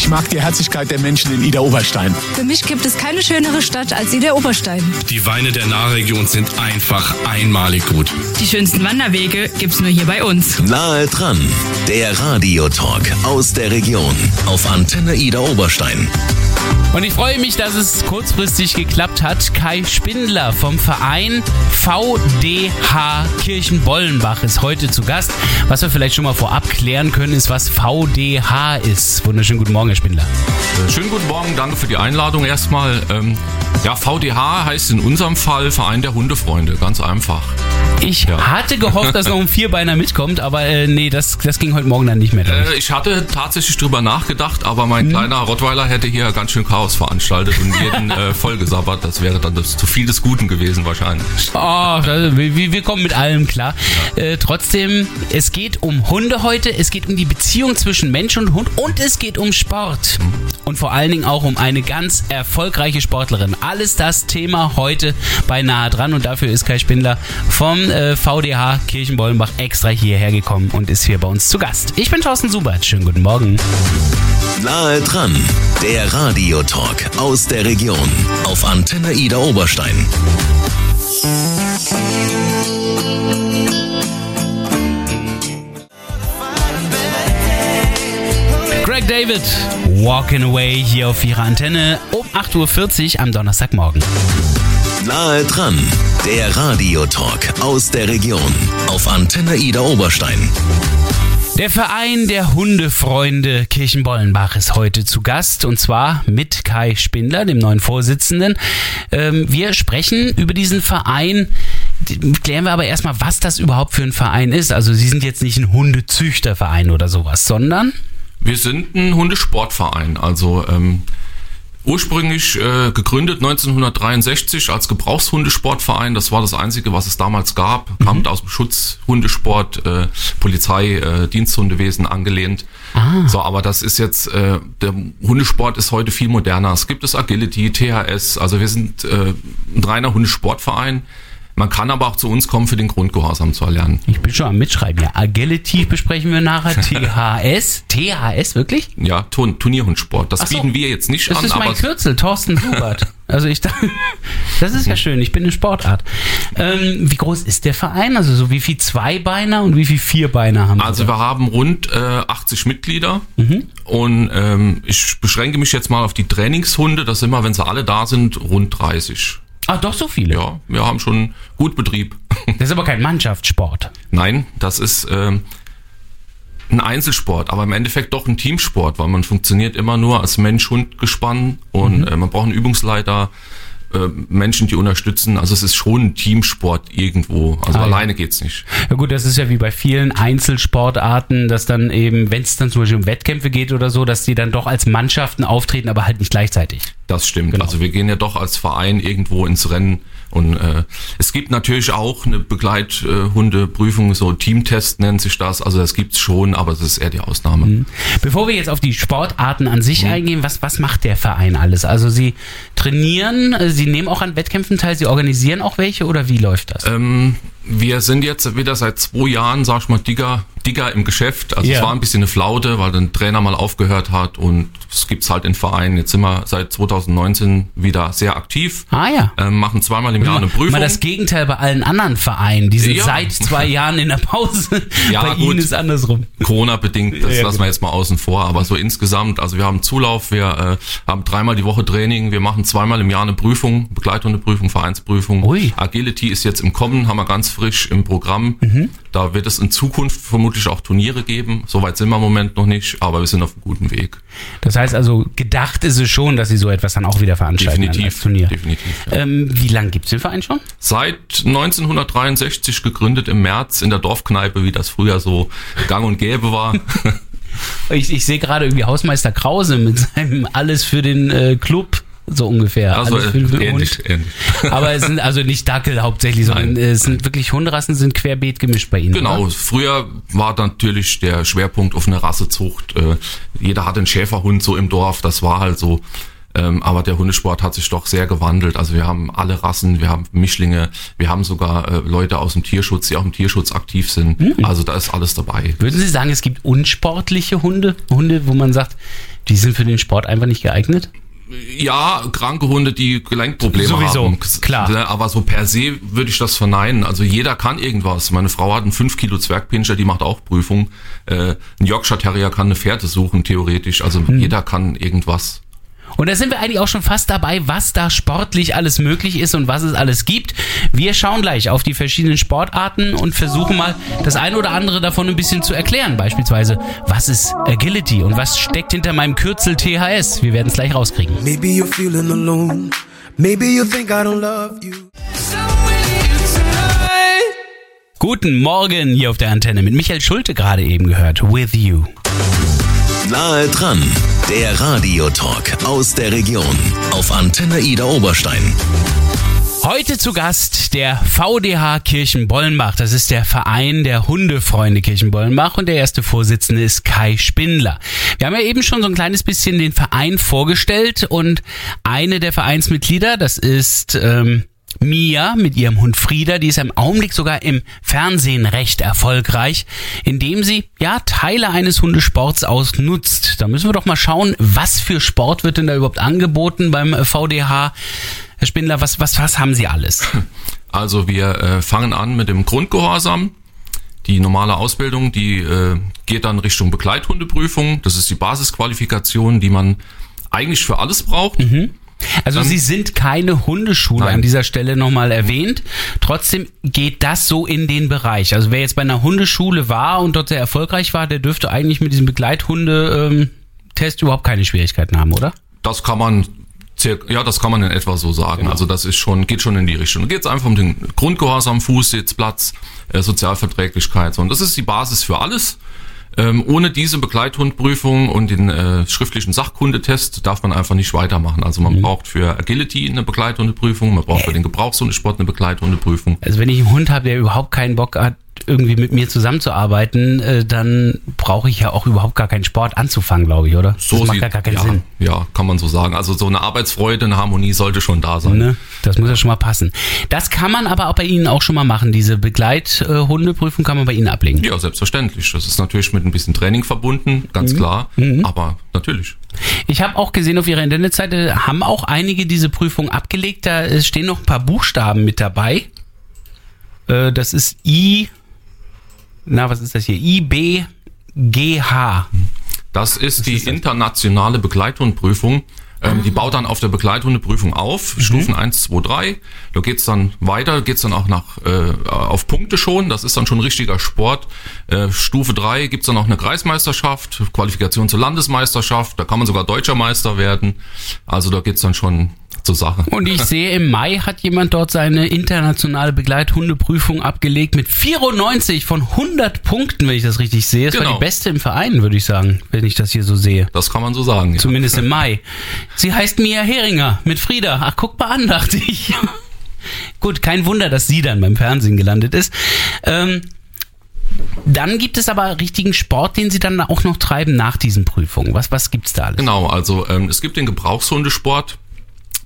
Ich mag die Herzlichkeit der Menschen in Ida Oberstein. Für mich gibt es keine schönere Stadt als Ida Oberstein. Die Weine der Nahregion sind einfach einmalig gut. Die schönsten Wanderwege gibt's nur hier bei uns. Nahe dran, der Radiotalk aus der Region auf Antenne Ida Oberstein. Und ich freue mich, dass es kurzfristig geklappt hat. Kai Spindler vom Verein VDH Kirchenbollenbach ist heute zu Gast. Was wir vielleicht schon mal vorab klären können, ist, was VDH ist. Wunderschönen guten Morgen, Herr Spindler. Schönen guten Morgen, danke für die Einladung erstmal. Ähm, ja, VDH heißt in unserem Fall Verein der Hundefreunde, ganz einfach. Ich ja. hatte gehofft, dass noch ein Vierbeiner mitkommt, aber äh, nee, das, das ging heute Morgen dann nicht mehr. Äh, ich hatte tatsächlich drüber nachgedacht, aber mein hm. kleiner Rottweiler hätte hier ganz schön Chaos veranstaltet und jeden äh, vollgesabbert. Das wäre dann das, zu viel des Guten gewesen wahrscheinlich. Oh, wir, wir kommen mit allem klar. Ja. Äh, trotzdem, es geht um Hunde heute, es geht um die Beziehung zwischen Mensch und Hund und es geht um Sport. Hm. Und vor allen Dingen auch um eine ganz erfolgreiche Sportlerin. Alles das Thema heute bei Nahe dran und dafür ist Kai Spindler vom äh, VDH Kirchenbollenbach extra hierher gekommen und ist hier bei uns zu Gast. Ich bin Thorsten Subert. Schönen guten Morgen. Nahe dran, der Radiotalk aus der Region auf Antenne Ida Oberstein. Greg David, Walking Away hier auf ihrer Antenne um 8.40 Uhr am Donnerstagmorgen. Nahe dran, der Radiotalk aus der Region auf Antenne Ida Oberstein. Der Verein der Hundefreunde Kirchenbollenbach ist heute zu Gast und zwar mit Kai Spindler, dem neuen Vorsitzenden. Ähm, wir sprechen über diesen Verein. Klären wir aber erstmal, was das überhaupt für ein Verein ist. Also Sie sind jetzt nicht ein Hundezüchterverein oder sowas, sondern? Wir sind ein Hundesportverein. Also ähm, Ursprünglich äh, gegründet 1963 als Gebrauchshundesportverein. Das war das Einzige, was es damals gab. Mhm. Kam aus dem Schutzhundesport, äh, Polizei, äh, Diensthundewesen angelehnt. Ah. So, aber das ist jetzt, äh, der Hundesport ist heute viel moderner. Es gibt das Agility, THS. Also wir sind äh, ein reiner Hundesportverein. Man kann aber auch zu uns kommen, für den Grundgehorsam zu erlernen. Ich bin schon am Mitschreiben. Ja, Agility besprechen wir nachher. THS. THS, wirklich? Ja, Turn Turnierhundsport. Das so. bieten wir jetzt nicht das an. Das ist mein Kürzel, Thorsten Hubert. Also ich dachte, das ist ja schön, ich bin eine Sportart. Ähm, wie groß ist der Verein? Also so wie viel Zweibeiner und wie viel Vierbeiner haben wir? Also wir haben rund äh, 80 Mitglieder mhm. und ähm, ich beschränke mich jetzt mal auf die Trainingshunde. Das sind immer, wenn sie alle da sind, rund 30. Ah, doch so viele? Ja, wir haben schon gut Betrieb. Das ist aber kein Mannschaftssport. Nein, das ist äh, ein Einzelsport, aber im Endeffekt doch ein Teamsport, weil man funktioniert immer nur als Mensch-Hund-Gespann und mhm. äh, man braucht einen Übungsleiter, äh, Menschen, die unterstützen. Also es ist schon ein Teamsport irgendwo. Also ah, alleine ja. geht's nicht. Ja gut, das ist ja wie bei vielen Einzelsportarten, dass dann eben, wenn es dann zum Beispiel um Wettkämpfe geht oder so, dass die dann doch als Mannschaften auftreten, aber halt nicht gleichzeitig. Das stimmt. Genau. Also wir gehen ja doch als Verein irgendwo ins Rennen und äh, es gibt natürlich auch eine Begleithundeprüfung, so Teamtest nennt sich das. Also das gibt's schon, aber das ist eher die Ausnahme. Mhm. Bevor wir jetzt auf die Sportarten an sich mhm. eingehen, was, was macht der Verein alles? Also Sie trainieren, Sie nehmen auch an Wettkämpfen teil, Sie organisieren auch welche oder wie läuft das? Ähm, wir sind jetzt wieder seit zwei Jahren, sag ich mal, dicker, dicker im Geschäft. Also yeah. es war ein bisschen eine Flaute, weil der Trainer mal aufgehört hat und es gibt's halt in Vereinen. Jetzt sind wir seit 2019 wieder sehr aktiv. Ah ja. Ähm, machen zweimal im Jahr eine Prüfung. Mal das Gegenteil bei allen anderen Vereinen. Die sind ja. seit zwei Jahren in der Pause. ja, bei gut. Ihnen ist andersrum. Corona-bedingt, das ja, lassen wir jetzt mal außen vor. Aber so insgesamt, also wir haben Zulauf, wir äh, haben dreimal die Woche Training, wir machen zweimal im Jahr eine Prüfung, Begleithundeprüfung, Vereinsprüfung. Ui. Agility ist jetzt im Kommen, haben wir ganz frisch im Programm. Mhm. Da wird es in Zukunft vermutlich auch Turniere geben. Soweit sind wir im Moment noch nicht, aber wir sind auf einem guten Weg. Das heißt also, gedacht ist es schon, dass Sie so etwas dann auch wieder veranstalten definitiv, Turnier. Definitiv. Ja. Ähm, wie lange gibt es den Verein schon? Seit 1963 gegründet im März in der Dorfkneipe, wie das früher so gang und gäbe war. ich, ich sehe gerade irgendwie Hausmeister Krause mit seinem Alles für den äh, Club so ungefähr. Also äh, ähnlich, ähnlich. Aber es sind also nicht Dackel hauptsächlich, sondern nein, es sind nein. wirklich Hunderassen, sind querbeet gemischt bei Ihnen. Genau, oder? früher war natürlich der Schwerpunkt auf eine Rassezucht. Äh, jeder hatte einen Schäferhund so im Dorf, das war halt so. Ähm, aber der Hundesport hat sich doch sehr gewandelt. Also wir haben alle Rassen, wir haben Mischlinge, wir haben sogar äh, Leute aus dem Tierschutz, die auch im Tierschutz aktiv sind. Mhm. Also da ist alles dabei. Würden Sie sagen, es gibt unsportliche Hunde? Hunde, wo man sagt, Die sind für den Sport einfach nicht geeignet? Ja, kranke Hunde, die Gelenkprobleme Sowieso, haben. klar. Ne, Aber so per se würde ich das verneinen. Also jeder kann irgendwas. Meine Frau hat einen 5 Kilo Zwergpinscher, die macht auch Prüfung. Äh, ein Yorkshire Terrier kann eine Fährte suchen, theoretisch. Also Hm. jeder kann irgendwas. Und da sind wir eigentlich auch schon fast dabei, was da sportlich alles möglich ist und was es alles gibt. Wir schauen gleich auf die verschiedenen Sportarten und versuchen mal das eine oder andere davon ein bisschen zu erklären. Beispielsweise, was ist Agility und was steckt hinter meinem Kürzel THS? Wir werden es gleich rauskriegen. Maybe you're feeling alone. Maybe you think I don't love you. Guten Morgen hier auf der Antenne mit Michael Schulte gerade eben gehört. With you. Nahe dran, der Radiotalk aus der Region auf Antenne Ida Oberstein. Heute zu Gast der VDH Kirchenbollenbach. Das ist der Verein der Hundefreunde Kirchenbollenbach und der erste Vorsitzende ist Kai Spindler. Wir haben ja eben schon so ein kleines bisschen den Verein vorgestellt und eine der Vereinsmitglieder, das ist ähm, Mia mit ihrem Hund Frieda, die ist im Augenblick sogar im Fernsehen recht erfolgreich, indem sie ja Teile eines Hundesports ausnutzt. Da müssen wir doch mal schauen, was für Sport wird denn da überhaupt angeboten beim VDH. Herr Spindler, was, was, was haben Sie alles? Also wir äh, fangen an mit dem Grundgehorsam. Die normale Ausbildung, die äh, geht dann Richtung Begleithundeprüfung. Das ist die Basisqualifikation, die man eigentlich für alles braucht. Also Sie sind keine Hundeschule Nein. an dieser Stelle nochmal erwähnt. Trotzdem geht das so in den Bereich. Also wer jetzt bei einer Hundeschule war und dort sehr erfolgreich war, der dürfte eigentlich mit diesem Begleithunde-Test überhaupt keine Schwierigkeiten haben, oder? Das kann man ja, das kann man in etwa so sagen. Also das ist schon, geht schon in die Richtung. Geht es einfach um den Grundgehorsam, Fußsitz, Platz, äh, Sozialverträglichkeit. So. Und das ist die Basis für alles. Ähm, ohne diese Begleithundprüfung und den äh, schriftlichen Sachkundetest darf man einfach nicht weitermachen. Also man braucht für Agility eine Begleithundeprüfung, man braucht für den Gebrauchshundesport eine Begleithundeprüfung. Also wenn ich einen Hund habe, der überhaupt keinen Bock hat, irgendwie mit mir zusammenzuarbeiten, äh, dann brauche ich ja auch überhaupt gar keinen Sport anzufangen, glaube ich, oder? das macht sieht- ja gar keinen ja, Sinn. Ja, kann man so sagen. Also so eine Arbeitsfreude, eine Harmonie sollte schon da sein. Ne? Das muss ja schon mal passen. Das kann man aber auch bei Ihnen auch schon mal machen. Diese Begleithundeprüfung kann man bei Ihnen ablegen. Ja, selbstverständlich. Das ist natürlich mit ein bisschen Training verbunden, ganz klar. Aber natürlich. Ich habe auch gesehen auf Ihrer Internetseite, haben auch einige diese Prüfung abgelegt. Da äh, stehen noch ein paar Buchstaben mit dabei. Äh, Das ist I, na, was ist das hier? IBGH. Das ist die internationale Begleithundprüfung. Ähm, Ah. Die baut dann auf der Begleithundeprüfung auf, Mhm. Stufen 1, 2, 3. Da geht's dann weiter, geht's dann auch nach, äh, auf Punkte schon. Das ist dann schon richtiger Sport. Äh, Stufe 3 gibt's dann auch eine Kreismeisterschaft, Qualifikation zur Landesmeisterschaft. Da kann man sogar deutscher Meister werden. Also da geht's dann schon zur Sache. Und ich sehe, im Mai hat jemand dort seine internationale Begleithundeprüfung abgelegt mit 94 von 100 Punkten, wenn ich das richtig sehe. Das war Genau. die beste im Verein, würde ich sagen, wenn ich das hier so sehe. Das kann man so sagen. Ja. Zumindest im Mai. Sie heißt Mia Heringer mit Frieda. Ach, guck mal an, dachte ich. Gut, kein Wunder, dass sie dann beim Fernsehen gelandet ist. Ähm, dann gibt es aber richtigen Sport, den sie dann auch noch treiben nach diesen Prüfungen. Was, was gibt's da alles? Genau, also ähm, es gibt den Gebrauchshundesport.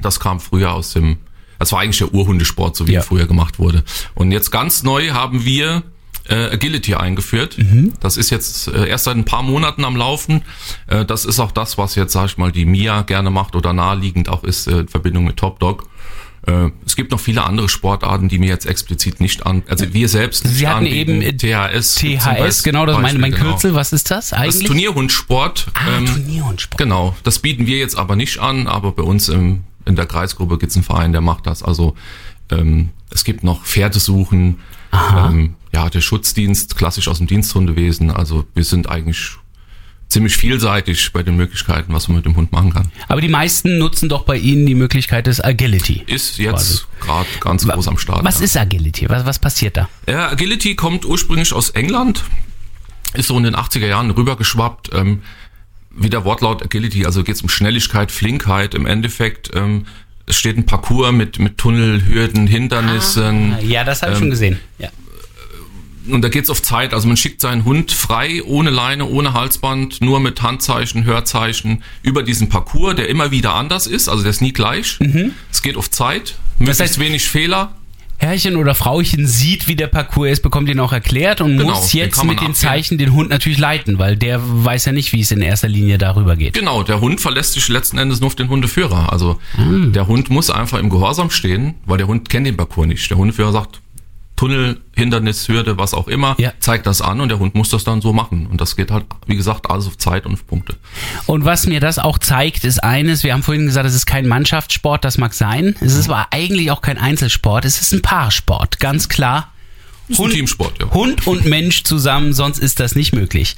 Das kam früher aus dem, das war eigentlich der Urhundesport, so wie Ja. er früher gemacht wurde. Und jetzt ganz neu haben wir äh, Agility eingeführt. Das ist jetzt äh, erst seit ein paar Monaten am Laufen. Äh, das ist auch das, was jetzt, sag ich mal, die Mia gerne macht oder naheliegend auch ist äh, in Verbindung mit Top Dog. Äh, Es gibt noch viele andere Sportarten, die mir jetzt explizit nicht an, also wir selbst nicht Sie hatten anbieten. eben, äh, THS. THS, genau, das meine mein genau. Kürzel. Was ist das Das ist eigentlich? Turnierhundsport. ah, ähm, Turnierhundsport. Genau, das bieten wir jetzt aber nicht an, aber bei uns im, in der Kreisgruppe gibt's einen Verein, der macht das. Also ähm, es gibt noch Pferdesuchen, ähm, ja, der Schutzdienst, klassisch aus dem Diensthundewesen. Also wir sind eigentlich ziemlich vielseitig bei den Möglichkeiten, was man mit dem Hund machen kann. Aber die meisten nutzen doch bei Ihnen die Möglichkeit des Agility. Ist jetzt gerade ganz groß am Start. Was ja. ist Agility? Was, was passiert da? Ja, Agility kommt ursprünglich aus England, ist so in den 80er Jahren rübergeschwappt. Ähm, wie der Wortlaut Agility, also geht es um Schnelligkeit, Flinkheit. Im Endeffekt ähm, es steht ein Parcours mit, mit Tunnel, Hürden, Hindernissen. Ja, das habe ich Ähm, schon gesehen. Ja. Und da geht's auf Zeit. Also man schickt seinen Hund frei, ohne Leine, ohne Halsband, nur mit Handzeichen, Hörzeichen über diesen Parcours, der immer wieder anders ist. Also der ist nie gleich. Es geht auf Zeit, möglichst heißt- wenig Fehler. Herrchen oder Frauchen sieht, wie der Parcours ist, bekommt ihn auch erklärt und Genau, muss jetzt mit den. Zeichen den Hund natürlich leiten, weil der weiß ja nicht, wie es in erster Linie darüber geht. Genau, der Hund verlässt sich letzten Endes nur auf den Hundeführer. Also Hm. der Hund muss einfach im Gehorsam stehen, weil der Hund kennt den Parcours nicht. Der Hundeführer sagt, Tunnel, Hindernis, Hürde, was auch immer, Ja. zeigt das an und der Hund muss das dann so machen. Und das geht halt, wie gesagt, alles auf Zeit und auf Punkte. Und was mir das auch zeigt, ist eines, wir haben vorhin gesagt, es ist kein Mannschaftssport, das mag sein. Es ist aber eigentlich auch kein Einzelsport, es ist ein Paarsport, ganz klar. Ein Teamsport, ja. Hund und Mensch zusammen, sonst ist das nicht möglich.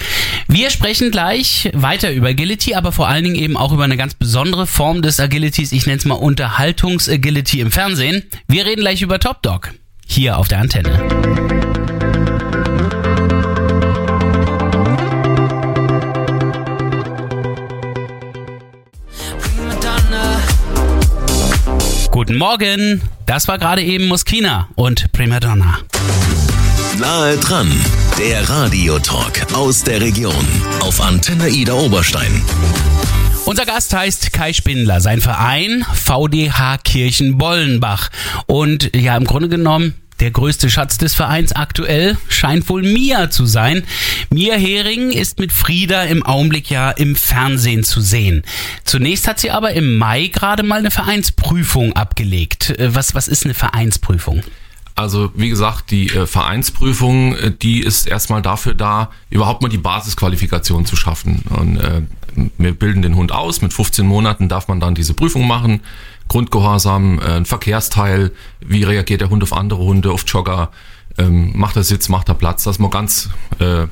Wir sprechen gleich weiter über Agility, aber vor allen Dingen eben auch über eine ganz besondere Form des Agilities. Ich nenne es mal Unterhaltungs-Agility im Fernsehen. Wir reden gleich über Top Dog. Hier auf der Antenne. Guten Morgen. Das war gerade eben Muskina und Primadonna. Nahe dran, der Radiotalk aus der Region auf Antenne Ida Oberstein. Unser Gast heißt Kai Spindler, sein Verein VDH Kirchen Bollenbach. Und ja, im Grunde genommen, der größte Schatz des Vereins aktuell scheint wohl Mia zu sein. Mia Hering ist mit Frieda im Augenblick ja im Fernsehen zu sehen. Zunächst hat sie aber im Mai gerade mal eine Vereinsprüfung abgelegt. Äh, Was, was ist eine Vereinsprüfung? Also wie gesagt, die äh, Vereinsprüfung, äh, die ist erstmal dafür da, überhaupt mal die Basisqualifikation zu schaffen. Und äh, wir bilden den Hund aus. Mit 15 Monaten darf man dann diese Prüfung machen. Grundgehorsam, äh, ein Verkehrsteil, wie reagiert der Hund auf andere Hunde, auf Jogger, ähm, macht er Sitz, macht er Platz. Das mal ganz äh,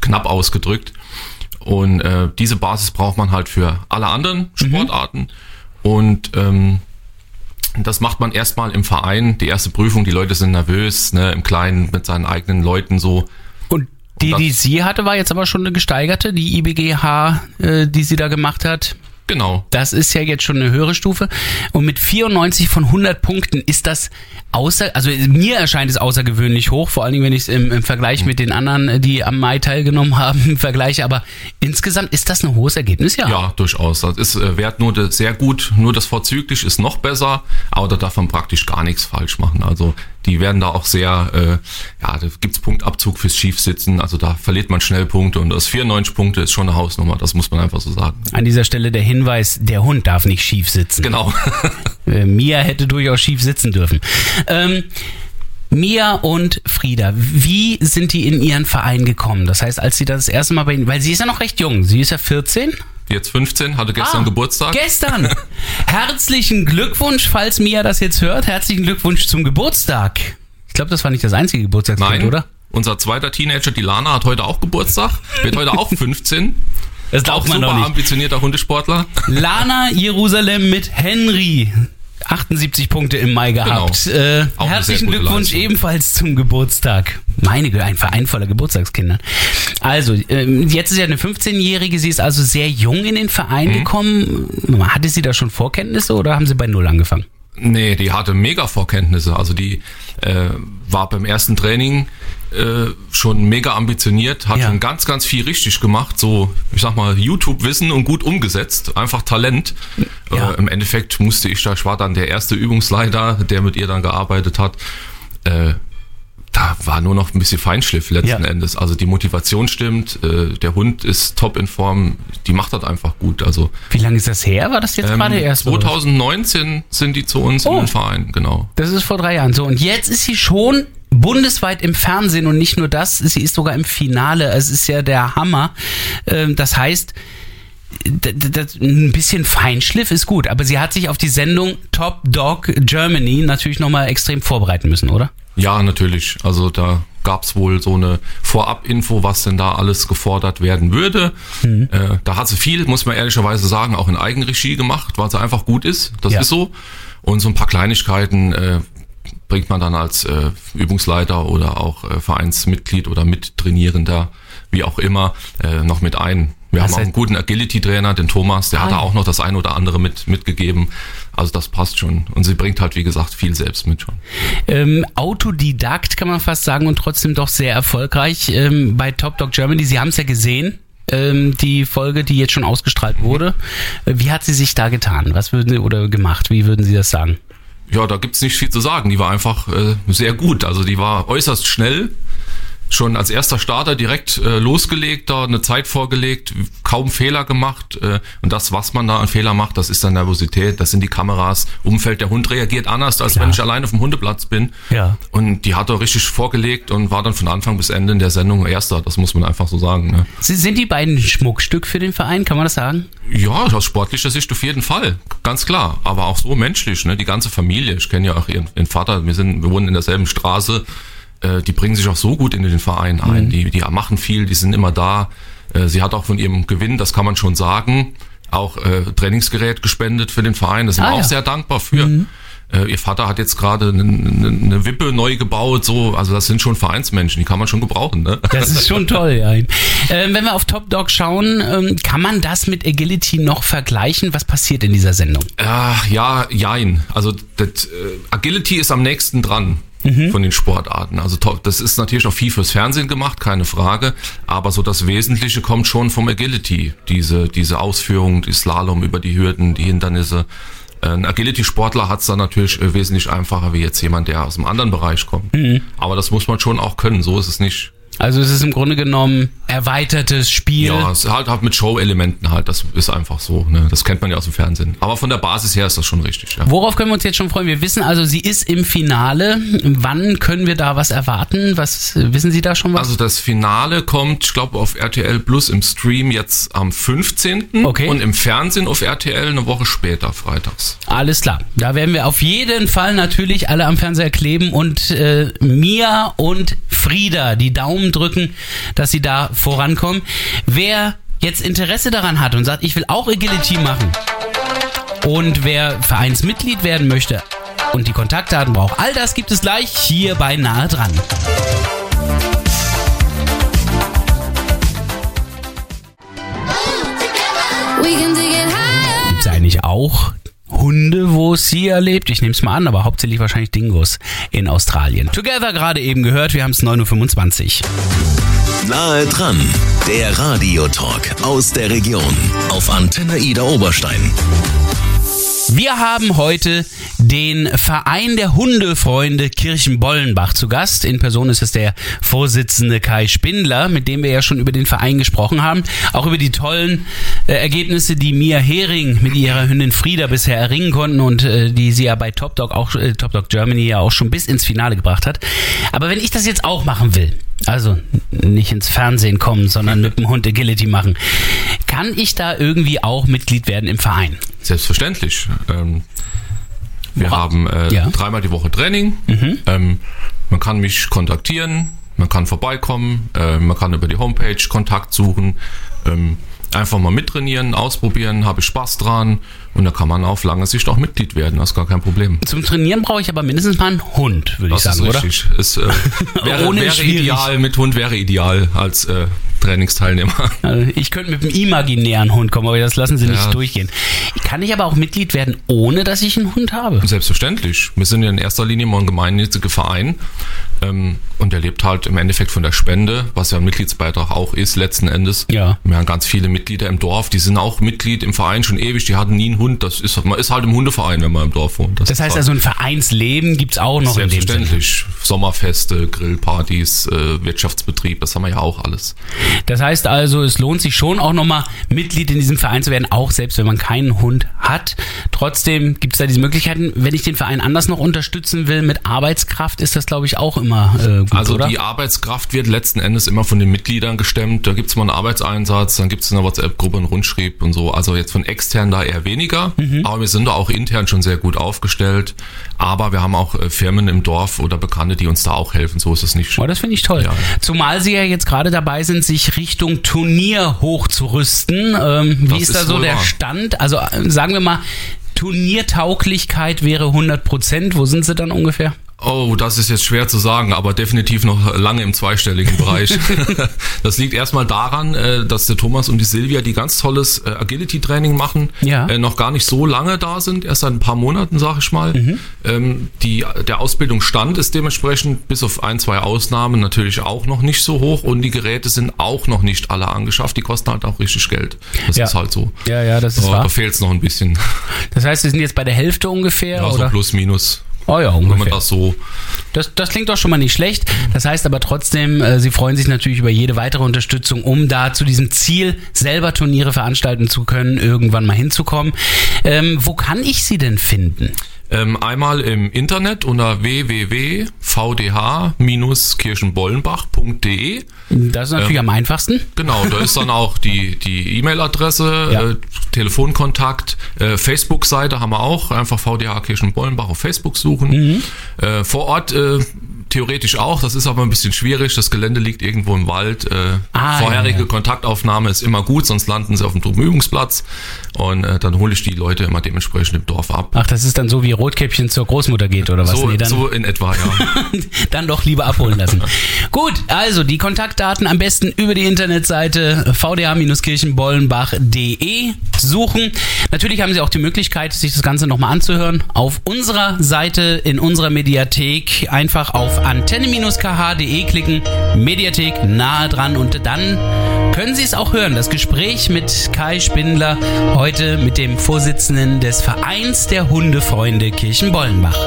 knapp ausgedrückt. Und äh, diese Basis braucht man halt für alle anderen Sportarten. Und ähm, das macht man erstmal im Verein, die erste Prüfung, die Leute sind nervös, ne, im Kleinen mit seinen eigenen Leuten so. Und die, das- die sie hatte, war jetzt aber schon eine gesteigerte, die IBGH, äh, die sie da gemacht hat. Genau. Das ist ja jetzt schon eine höhere Stufe. Und mit 94 von 100 Punkten ist das außer, also mir erscheint es außergewöhnlich hoch, vor allen Dingen, wenn ich es im, im Vergleich mit den anderen, die am Mai teilgenommen haben, vergleiche. Aber insgesamt ist das ein hohes Ergebnis, ja. Ja, durchaus. Das ist äh, Wert nur de- sehr gut, nur das vorzüglich ist noch besser, aber da darf man praktisch gar nichts falsch machen. Also die werden da auch sehr, äh, ja, da gibt's Punktabzug fürs Schiefsitzen, also da verliert man schnell Punkte und das 94 Punkte ist schon eine Hausnummer, das muss man einfach so sagen. An dieser Stelle der Hinweis, der Hund darf nicht schief sitzen. Genau. Äh, Mia hätte durchaus schief sitzen dürfen. Ähm, Mia und Frieda, wie sind die in ihren Verein gekommen? Das heißt, als sie das erste Mal bei Ihnen, weil sie ist ja noch recht jung, sie ist ja 14. Jetzt 15, hatte gestern Ah, Geburtstag. Gestern. Herzlichen Glückwunsch, falls Mia das jetzt hört. Herzlichen Glückwunsch zum Geburtstag. Ich glaube, das war nicht das einzige Geburtstagskind, Nein, oder? unser zweiter Teenager, die Lana, hat heute auch Geburtstag, wird heute auch 15. Das Auch glaubt man super doch nicht. ambitionierter Hundesportler. Lana Jerusalem mit Henry. 78 Punkte im Mai gehabt. Äh, Auch eine herzlichen Glückwunsch Leistung. ebenfalls zum Geburtstag. Meine Güte, ein Verein voller Geburtstagskinder. Also, ähm, jetzt ist ja eine 15-Jährige, sie ist also sehr jung in den Verein Mhm. gekommen. Hatte sie da schon Vorkenntnisse oder haben sie bei Null angefangen? Nee, die hatte mega Vorkenntnisse. Also die äh, war beim ersten Training äh, schon mega ambitioniert, hat Ja. schon ganz, ganz viel richtig gemacht. So, ich sag mal, YouTube-Wissen und gut umgesetzt. Einfach Talent. Ja. Äh, Im Endeffekt musste ich da, ich war dann der erste Übungsleiter, der mit ihr dann gearbeitet hat. Äh, da war nur noch ein bisschen Feinschliff letzten Ja. Endes. Also die Motivation stimmt, äh, der Hund ist top in Form, die macht das einfach gut. Also Wie lange ist das her? War das jetzt ähm, gerade erst? oder was? 2019 sind die zu uns Oh. in den Verein, genau. Das ist vor drei Jahren so. Und jetzt ist sie schon bundesweit im Fernsehen und nicht nur das, sie ist sogar im Finale. Es ist ja der Hammer. Ähm, Das heißt, das, ein bisschen Feinschliff ist gut, aber sie hat sich auf die Sendung Top Dog Germany natürlich nochmal extrem vorbereiten müssen, oder? Ja, natürlich. Also da gab's wohl so eine Vorab-Info, was denn da alles gefordert werden würde. Mhm. Äh, da hat sie viel, muss man ehrlicherweise sagen, auch in Eigenregie gemacht, weil sie einfach gut ist. Das Ja. ist so. Und so ein paar Kleinigkeiten äh, bringt man dann als äh, Übungsleiter oder auch äh, Vereinsmitglied oder Mittrainierender, wie auch immer, äh, noch mit ein. Wir Das haben auch einen guten Agility-Trainer, den Thomas, der hat da Ah. auch noch das ein oder andere mit, mitgegeben. Also das passt schon. Und sie bringt halt, wie gesagt, viel selbst mit schon. Ähm, Autodidakt kann man fast sagen und trotzdem doch sehr erfolgreich ähm, bei Top Dog Germany. Sie haben es ja gesehen, ähm, die Folge, die jetzt schon ausgestrahlt wurde. Äh, Wie hat sie sich da getan? Was würden Sie oder gemacht? Wie würden Sie das sagen? Ja, da gibt's nicht viel zu sagen. Die war einfach äh, sehr gut. Also die war äußerst schnell. Schon als erster Starter direkt äh, losgelegt, da eine Zeit vorgelegt, kaum Fehler gemacht. Äh, und das, was man da an Fehler macht, das ist dann Nervosität, das sind die Kameras, Umfeld. Der Hund reagiert anders, als Klar. wenn ich allein auf dem Hundeplatz bin. Ja. Und die hat er richtig vorgelegt und war dann von Anfang bis Ende in der Sendung Erster. Das muss man einfach so sagen. Ne? Sie- Sind die beiden ein Schmuckstück für den Verein, kann man das sagen? Ja, aus sportlicher Sicht auf jeden Fall, ganz klar. Aber auch so menschlich, ne? Die ganze Familie. Ich kenne ja auch ihren, ihren Vater. Wir sind, wir wohnen in derselben Straße. Äh, die bringen sich auch so gut in den Verein ein. Die, die machen viel, die sind immer da. Äh, sie hat auch von ihrem Gewinn, das kann man schon sagen, auch äh, Trainingsgerät gespendet für den Verein. Da sind Ah, wir auch ja. sehr dankbar für. Äh, ihr Vater hat jetzt gerade eine, eine, eine Wippe neu gebaut, so, also das sind schon Vereinsmenschen, die kann man schon gebrauchen, ne? Das ist schon toll, ja. Ähm, wenn wir auf Top Dog schauen, ähm, kann man das mit Agility noch vergleichen? Was passiert in dieser Sendung? Ja, ja, jein. Also das, äh, Agility ist am nächsten dran von den Sportarten. Also das ist natürlich auch viel fürs Fernsehen gemacht, keine Frage. Aber so das Wesentliche kommt schon vom Agility. Diese, diese Ausführung, die Slalom über die Hürden, die Hindernisse. Ein Agility-Sportler hat es dann natürlich äh, wesentlich einfacher wie jetzt jemand, der aus einem anderen Bereich kommt. Aber das muss man schon auch können. So ist es nicht. Also es ist im Grunde genommen erweitertes Spiel. Ja, es ist halt, halt mit Show-Elementen halt. Das ist einfach so. Ne? Das kennt man ja aus dem Fernsehen. Aber von der Basis her ist das schon richtig. Ja. Worauf können wir uns jetzt schon freuen? Wir wissen also, sie ist im Finale. Wann können wir da was erwarten? Was wissen Sie da schon was? Also das Finale kommt, ich glaube, auf RTL Plus im Stream jetzt am 15. Okay. Und im Fernsehen auf RTL eine Woche später, freitags. Alles klar. Da werden wir auf jeden Fall natürlich alle am Fernseher kleben und äh, Mia und Frieda die Daumen drücken, dass sie da vorankommen. Wer jetzt Interesse daran hat und sagt, ich will auch Agility machen und wer Vereinsmitglied werden möchte und die Kontaktdaten braucht, all das gibt es gleich hier bei Nahe dran. Gibt es eigentlich auch Hunde, wo sie erlebt? Ich nehme es mal an, aber hauptsächlich wahrscheinlich Dingos in Australien. Together gerade eben gehört, wir haben es 9.25 Uhr. Nahe dran, der Radiotalk aus der Region auf Antenne Ida Oberstein. Wir haben heute den Verein der Hundefreunde Kirchenbollenbach zu Gast. In Person ist es der Vorsitzende Kai Spindler, mit dem wir ja schon über den Verein gesprochen haben. Auch über die tollen äh, Ergebnisse, die Mia Hering mit ihrer Hündin Frieda bisher erringen konnten und äh, die sie ja bei Top Dog, auch, äh, Top Dog Germany ja auch schon bis ins Finale gebracht hat. Aber wenn ich das jetzt auch machen will, also nicht ins Fernsehen kommen, sondern mit dem Hund Agility machen, kann ich da irgendwie auch Mitglied werden im Verein? Selbstverständlich. Ähm, wir Woran- haben äh, Ja. dreimal die Woche Training. Ähm, man kann mich kontaktieren, man kann vorbeikommen, äh, man kann über die Homepage Kontakt suchen. Ähm, einfach mal mittrainieren, ausprobieren, habe ich Spaß dran und da kann man auf lange Sicht auch Mitglied werden, das ist gar kein Problem. Zum Trainieren brauche ich aber mindestens mal einen Hund, würde ich sagen, ist oder? richtig. Es, äh, wäre, Ohne wäre schwierig. ideal, mit Hund wäre ideal als äh, Trainingsteilnehmer. Also Ich könnte mit einem imaginären Hund kommen, aber das lassen sie nicht Ja. durchgehen. Kann ich aber auch Mitglied werden, ohne dass ich einen Hund habe? Selbstverständlich. Wir sind ja in erster Linie mal ein gemeinnütziger Verein ähm, und der lebt halt im Endeffekt von der Spende, was ja ein Mitgliedsbeitrag auch ist, letzten Endes. Ja. Wir haben ganz viele Mitglieder im Dorf, die sind auch Mitglied im Verein schon ewig, die hatten nie einen Hund. Das ist, man ist halt im Hundeverein, wenn man im Dorf wohnt. Das heißt also, ein Vereinsleben gibt's auch noch in dem Sinne. Selbstverständlich. Sommerfeste, Grillpartys, äh, Wirtschaftsbetrieb, das haben wir ja auch alles. Das heißt also, es lohnt sich schon auch nochmal Mitglied in diesem Verein zu werden, auch selbst wenn man keinen Hund hat. Trotzdem gibt's da diese Möglichkeiten. Wenn ich den Verein anders noch unterstützen will mit Arbeitskraft, ist das glaube ich auch immer äh, gut, Also oder? die Arbeitskraft wird letzten Endes immer von den Mitgliedern gestemmt. Da gibt's mal einen Arbeitseinsatz, dann gibt's in der WhatsApp-Gruppe einen Rundschrieb und so. Also jetzt von extern da eher weniger. Mhm. Aber wir sind da auch intern schon sehr gut aufgestellt. Aber wir haben auch äh, Firmen im Dorf oder Bekannte, die uns da auch helfen. So ist es nicht. Oh, das finde ich toll. Ja. Zumal sie ja jetzt gerade dabei sind, sich Richtung Turnier hochzurüsten. Ähm, wie Das ist da ist so der wahr. Stand? Also äh, sagen wir mal, Turniertauglichkeit wäre 100 Prozent. Wo sind sie dann ungefähr? Oh, das ist jetzt schwer zu sagen, aber definitiv noch lange im zweistelligen Bereich. das liegt erstmal daran, äh, dass der Thomas und die Silvia, die ganz tolles äh, Agility-Training machen, Ja. äh, noch gar nicht so lange da sind, erst seit ein paar Monaten, sag ich mal. Mhm. Ähm, die, der Ausbildungsstand ist dementsprechend bis auf ein, zwei Ausnahmen natürlich auch noch nicht so hoch und die Geräte sind auch noch nicht alle angeschafft. Die kosten halt auch richtig Geld. Das Ja. ist halt so. Ja, ja, das ist Aber wahr. da fehlt es noch ein bisschen. Das heißt, wir sind jetzt bei der Hälfte ungefähr, Ja, so oder? plus minus. Oh ja, Wenn man ungefähr. das so Das, das klingt doch schon mal nicht schlecht. Das heißt aber trotzdem, äh, Sie freuen sich natürlich über jede weitere Unterstützung, um da zu diesem Ziel, selber Turniere veranstalten zu können, irgendwann mal hinzukommen. Ähm, wo kann ich Sie denn finden? Ähm, einmal im Internet unter www.vdh-kirchenbollenbach.de. Das ist natürlich am einfachsten. Genau, da ist dann auch die die E-Mail-Adresse, Ja. äh, Telefonkontakt, äh, Facebook-Seite haben wir auch. Einfach VDH Kirchenbollenbach auf Facebook suchen. Äh, vor Ort äh, theoretisch auch. Das ist aber ein bisschen schwierig. Das Gelände liegt irgendwo im Wald. Äh, Ah, vorherige ja, ja. Kontaktaufnahme ist immer gut, sonst landen sie auf dem Truppenübungsplatz. Und äh, dann hole ich die Leute immer dementsprechend im Dorf ab. Ach, das ist dann so, wie Rotkäppchen zur Großmutter geht, oder was? So, Nee, dann, so in etwa, ja. dann doch lieber abholen lassen. Gut, also die Kontaktdaten am besten über die Internetseite vdh-kirchenbollenbach.de suchen. Natürlich haben Sie auch die Möglichkeit, sich das Ganze nochmal anzuhören. Auf unserer Seite, in unserer Mediathek, einfach auf antenne-kh.de klicken, Mediathek nahe dran und dann können Sie es auch hören. Das Gespräch mit Kai Spindler heute mit dem Vorsitzenden des Vereins der Hundefreunde Kirchenbollenbach.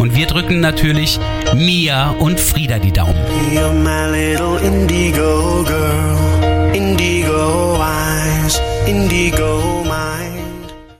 Und wir drücken natürlich Mia und Frieda die Daumen. You're my little indigo girl, indigo eyes, indigo